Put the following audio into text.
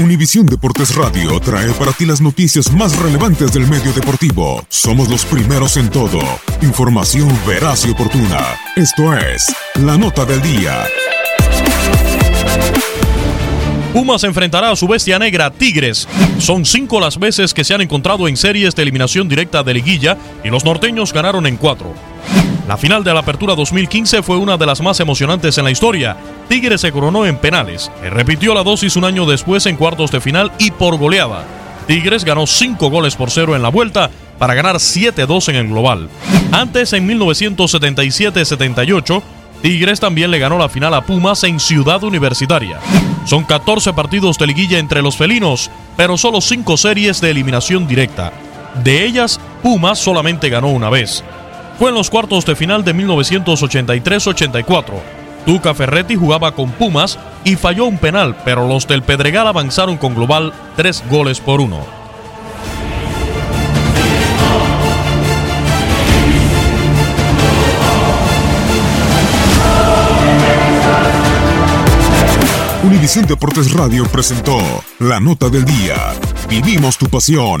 Univisión Deportes Radio trae para ti las noticias más relevantes del medio deportivo. Somos los primeros en todo. Información veraz y oportuna. Esto es La Nota del Día. Pumas enfrentará a su bestia negra Tigres. Son cinco las veces que se han encontrado en series de eliminación directa de liguilla y los norteños ganaron en cuatro. La final de la Apertura 2015 fue una de las más emocionantes en la historia. Tigres se coronó en penales. Repitió la dosis un año después en cuartos de final y por goleada. Tigres ganó 5 goles por cero en la vuelta para ganar 7-2 en el global. Antes, en 1977-78, Tigres también le ganó la final a Pumas en Ciudad Universitaria. Son 14 partidos de liguilla entre los felinos, pero solo 5 series de eliminación directa. De ellas, Pumas solamente ganó una vez. Fue en los cuartos de final de 1983-84. Tuca Ferretti jugaba con Pumas y falló un penal, pero los del Pedregal avanzaron con global 3 goles por 1. Univisión Deportes Radio presentó La Nota del Día. Vivimos tu pasión.